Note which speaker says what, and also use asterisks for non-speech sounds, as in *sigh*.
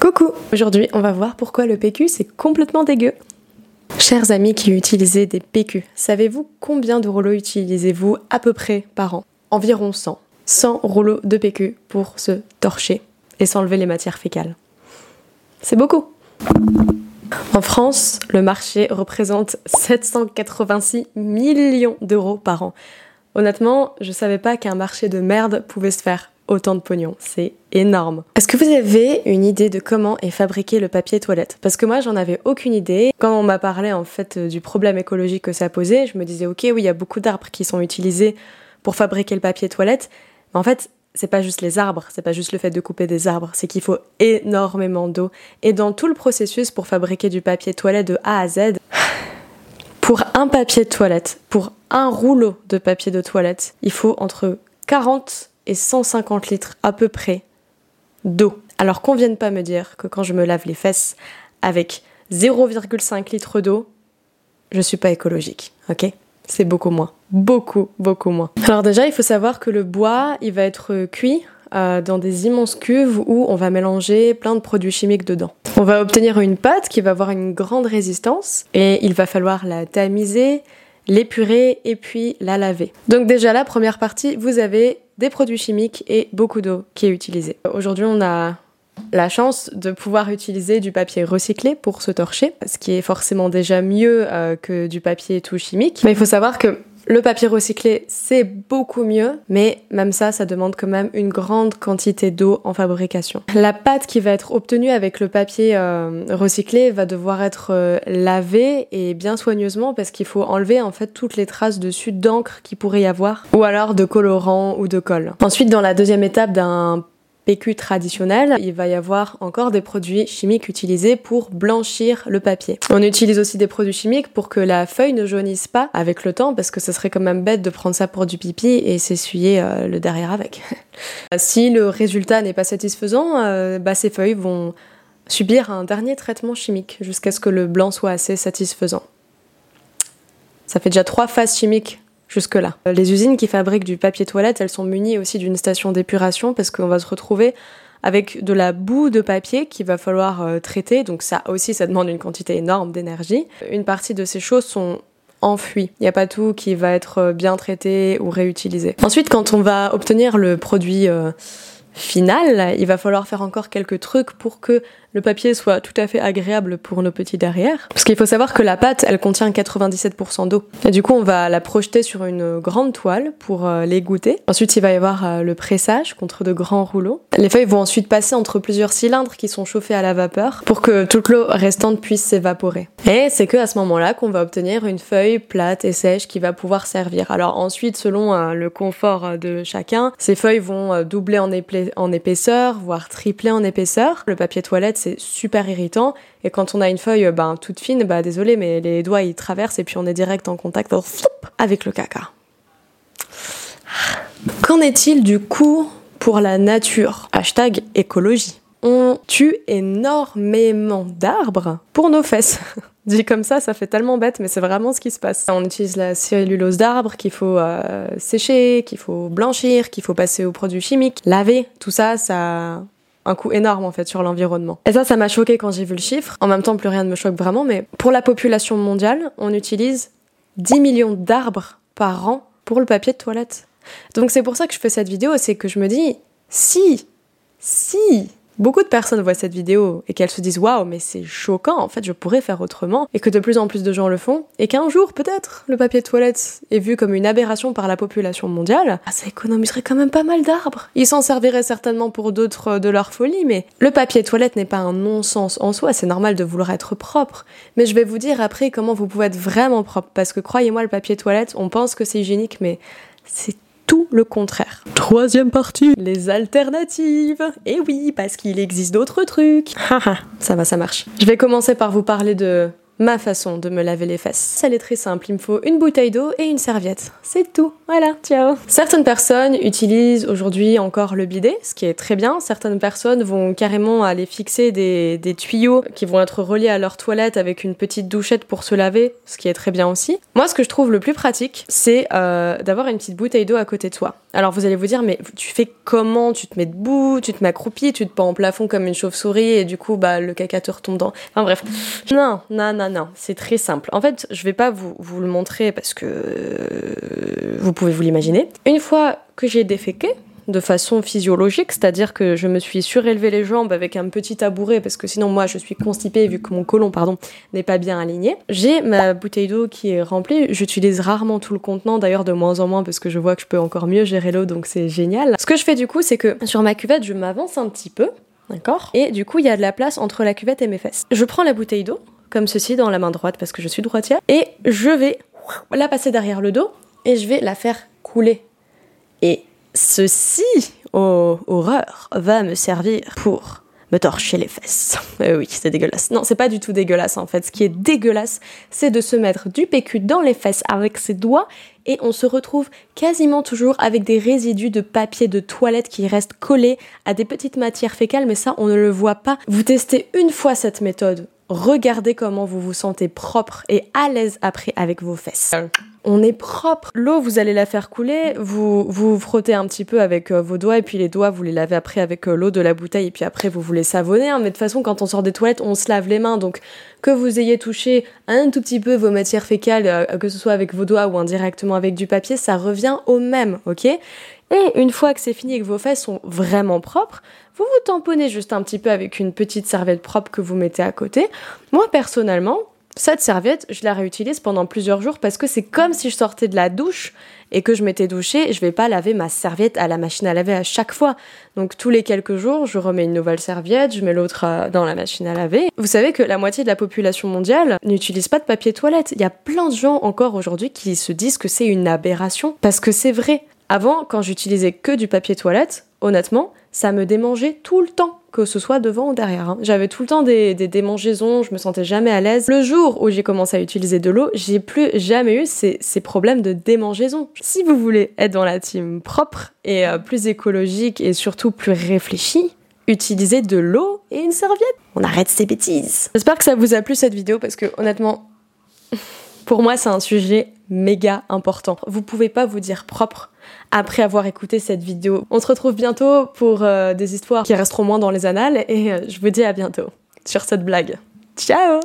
Speaker 1: Coucou Aujourd'hui, on va voir pourquoi le PQ c'est complètement dégueu. Chers amis qui utilisez des PQ, savez-vous combien de rouleaux utilisez-vous à peu près par an? Environ 100. 100 rouleaux de PQ pour se torcher et s'enlever les matières fécales. C'est beaucoup En France, le marché représente 786 millions d'euros par an. Honnêtement, je savais pas qu'un marché de merde pouvait se faire autant de pognon. C'est énorme. Est-ce que vous avez une idée de comment est fabriqué le papier toilette? Parce que moi, j'en avais aucune idée. Quand on m'a parlé en fait du problème écologique que ça posait, je me disais ok, oui, il y a beaucoup d'arbres qui sont utilisés pour fabriquer le papier toilette. Mais en fait, c'est pas juste les arbres, c'est pas juste le fait de couper des arbres, c'est qu'il faut énormément d'eau. Et dans tout le processus pour fabriquer du papier toilette de A à Z, *sighs* pour un papier de toilette, pour un rouleau de papier de toilette, il faut entre 40 et 150 litres à peu près d'eau. Alors qu'on vienne pas me dire que quand je me lave les fesses avec 0,5 litres d'eau, je suis pas écologique, ok? C'est beaucoup moins. Beaucoup, beaucoup moins. Alors déjà, il faut savoir que le bois, il va être cuit euh, dans des immenses cuves où on va mélanger plein de produits chimiques dedans. On va obtenir une pâte qui va avoir une grande résistance et il va falloir la tamiser, l'épurer et puis la laver. Donc déjà la première partie, vous avez des produits chimiques et beaucoup d'eau qui est utilisée. Aujourd'hui, on a la chance de pouvoir utiliser du papier recyclé pour se torcher, ce qui est forcément déjà mieux euh, que du papier tout chimique. Mais il faut savoir que le papier recyclé, c'est beaucoup mieux, mais même ça, ça demande quand même une grande quantité d'eau en fabrication. La pâte qui va être obtenue avec le papier euh, recyclé va devoir être euh, lavée et bien soigneusement parce qu'il faut enlever en fait toutes les traces dessus d'encre qui pourrait y avoir, ou alors de colorant ou de colle. Ensuite, dans la deuxième étape d'un PQ traditionnel, il va y avoir encore des produits chimiques utilisés pour blanchir le papier. On utilise aussi des produits chimiques pour que la feuille ne jaunisse pas avec le temps, parce que ce serait quand même bête de prendre ça pour du pipi et s'essuyer euh, le derrière avec. *laughs* si le résultat n'est pas satisfaisant, euh, bah, ces feuilles vont subir un dernier traitement chimique jusqu'à ce que le blanc soit assez satisfaisant. Ça fait déjà trois phases chimiques jusque-là. Les usines qui fabriquent du papier toilette, elles sont munies aussi d'une station d'épuration parce qu'on va se retrouver avec de la boue de papier qu'il va falloir euh, traiter. Donc ça aussi, ça demande une quantité énorme d'énergie. Une partie de ces choses sont enfouies. Il n'y a pas tout qui va être euh, bien traité ou réutilisé. Ensuite, quand on va obtenir le produit euh, final, il va falloir faire encore quelques trucs pour que le papier soit tout à fait agréable pour nos petits derrière. Parce qu'il faut savoir que la pâte, elle contient 97% d'eau. Et du coup, on va la projeter sur une grande toile pour euh, les goûter. Ensuite, il va y avoir euh, le pressage contre de grands rouleaux. Les feuilles vont ensuite passer entre plusieurs cylindres qui sont chauffés à la vapeur pour que toute l'eau restante puisse s'évaporer. Et c'est que à ce moment-là qu'on va obtenir une feuille plate et sèche qui va pouvoir servir. Alors ensuite, selon euh, le confort de chacun, ces feuilles vont doubler en, en épaisseur, voire tripler en épaisseur. Le papier toilette, c'est super irritant. Et quand on a une feuille ben, toute fine, bah désolé, mais les doigts ils traversent et puis on est direct en contact avec le caca. Qu'en est-il du coup pour la nature? Hashtag écologie. On tue énormément d'arbres pour nos fesses. *laughs* Dit comme ça, ça fait tellement bête, mais c'est vraiment ce qui se passe. On utilise la cellulose d'arbre qu'il faut euh, sécher, qu'il faut blanchir, qu'il faut passer aux produits chimiques, laver. Tout ça, ça un coût énorme en fait sur l'environnement. Et ça, ça m'a choqué quand j'ai vu le chiffre. En même temps, plus rien ne me choque vraiment, mais pour la population mondiale, on utilise 10 millions d'arbres par an pour le papier de toilette. Donc c'est pour ça que je fais cette vidéo, c'est que je me dis, si, si beaucoup de personnes voient cette vidéo et qu'elles se disent waouh mais c'est choquant en fait je pourrais faire autrement. Et que de plus en plus de gens le font. Et qu'un jour peut-être le papier toilette est vu comme une aberration par la population mondiale. Ah, ça économiserait quand même pas mal d'arbres. Ils s'en serviraient certainement pour d'autres de leur folie mais le papier toilette n'est pas un non-sens en soi. C'est normal de vouloir être propre. Mais je vais vous dire après comment vous pouvez être vraiment propre. Parce que croyez-moi le papier toilette on pense que c'est hygiénique mais c'est tout le contraire.
Speaker 2: Troisième partie.
Speaker 1: Les alternatives. Et eh oui, parce qu'il existe d'autres trucs. ça va, ça marche. Je vais commencer par vous parler de ma façon de me laver les fesses. Elle est très simple, il me faut une bouteille d'eau et une serviette. C'est tout. Voilà, ciao. Certaines personnes utilisent aujourd'hui encore le bidet, ce qui est très bien. Certaines personnes vont carrément aller fixer des, tuyaux qui vont être reliés à leur toilette avec une petite douchette pour se laver, ce qui est très bien aussi. Moi, ce que je trouve le plus pratique, c'est euh, d'avoir une petite bouteille d'eau à côté de soi. Alors vous allez vous dire, mais tu fais comment? Tu te mets debout, tu te mets accroupi, tu te pends en plafond comme une chauve-souris et du coup, bah, le caca te retombe dans... Enfin bref. Non, non, non, non, c'est très simple. En fait, je vais pas vous, vous le montrer parce que euh, vous pouvez vous l'imaginer. Une fois que j'ai déféqué, de façon physiologique, c'est-à-dire que je me suis surélevé les jambes avec un petit tabouret parce que sinon moi je suis constipée vu que mon côlon pardon n'est pas bien aligné. J'ai ma bouteille d'eau qui est remplie, j'utilise rarement tout le contenant d'ailleurs de moins en moins parce que je vois que je peux encore mieux gérer l'eau donc c'est génial. Ce que je fais du coup c'est que sur ma cuvette je m'avance un petit peu, d'accord? Et du coup il y a de la place entre la cuvette et mes fesses. Je prends la bouteille d'eau comme ceci dans la main droite parce que je suis droitière et je vais la passer derrière le dos et je vais la faire couler. Et ceci, oh horreur, va me servir pour me torcher les fesses. *laughs* Euh, oui, c'est dégueulasse. Non, c'est pas du tout dégueulasse en fait. Ce qui est dégueulasse, c'est de se mettre du PQ dans les fesses avec ses doigts et on se retrouve quasiment toujours avec des résidus de papier de toilette qui restent collés à des petites matières fécales, mais ça, on ne le voit pas. Vous testez une fois cette méthode, regardez comment vous vous sentez propre et à l'aise après avec vos fesses. On est propre. L'eau, vous allez la faire couler, vous vous frottez un petit peu avec euh, vos doigts et puis les doigts, vous les lavez après avec euh, l'eau de la bouteille et puis après vous les savonnez. Hein. Mais de toute façon, quand on sort des toilettes, on se lave les mains. Donc que vous ayez touché un tout petit peu vos matières fécales, euh, que ce soit avec vos doigts ou indirectement avec du papier, ça revient au même, ok? Et une fois que c'est fini et que vos fesses sont vraiment propres, vous vous tamponnez juste un petit peu avec une petite serviette propre que vous mettez à côté. Moi personnellement, cette serviette, je la réutilise pendant plusieurs jours parce que c'est comme si je sortais de la douche et que je m'étais douchée. Je vais pas laver ma serviette à la machine à laver à chaque fois. Donc tous les quelques jours, je remets une nouvelle serviette, je mets l'autre euh, dans la machine à laver. Vous savez que la moitié de la population mondiale n'utilise pas de papier toilette. Il y a plein de gens encore aujourd'hui qui se disent que c'est une aberration parce que c'est vrai. Avant, quand j'utilisais que du papier toilette, honnêtement, ça me démangeait tout le temps, que ce soit devant ou derrière. Hein. J'avais tout le temps des, démangeaisons, je me sentais jamais à l'aise. Le jour où j'ai commencé à utiliser de l'eau, j'ai plus jamais eu ces, problèmes de démangeaison. Si vous voulez être dans la team propre et euh, plus écologique et surtout plus réfléchie, utilisez de l'eau et une serviette. On arrête ces bêtises. J'espère que ça vous a plu cette vidéo parce que honnêtement, *laughs* pour moi c'est un sujet méga important. Vous pouvez pas vous dire propre après avoir écouté cette vidéo. On se retrouve bientôt pour euh, des histoires qui resteront moins dans les annales et euh, je vous dis à bientôt sur cette blague. Ciao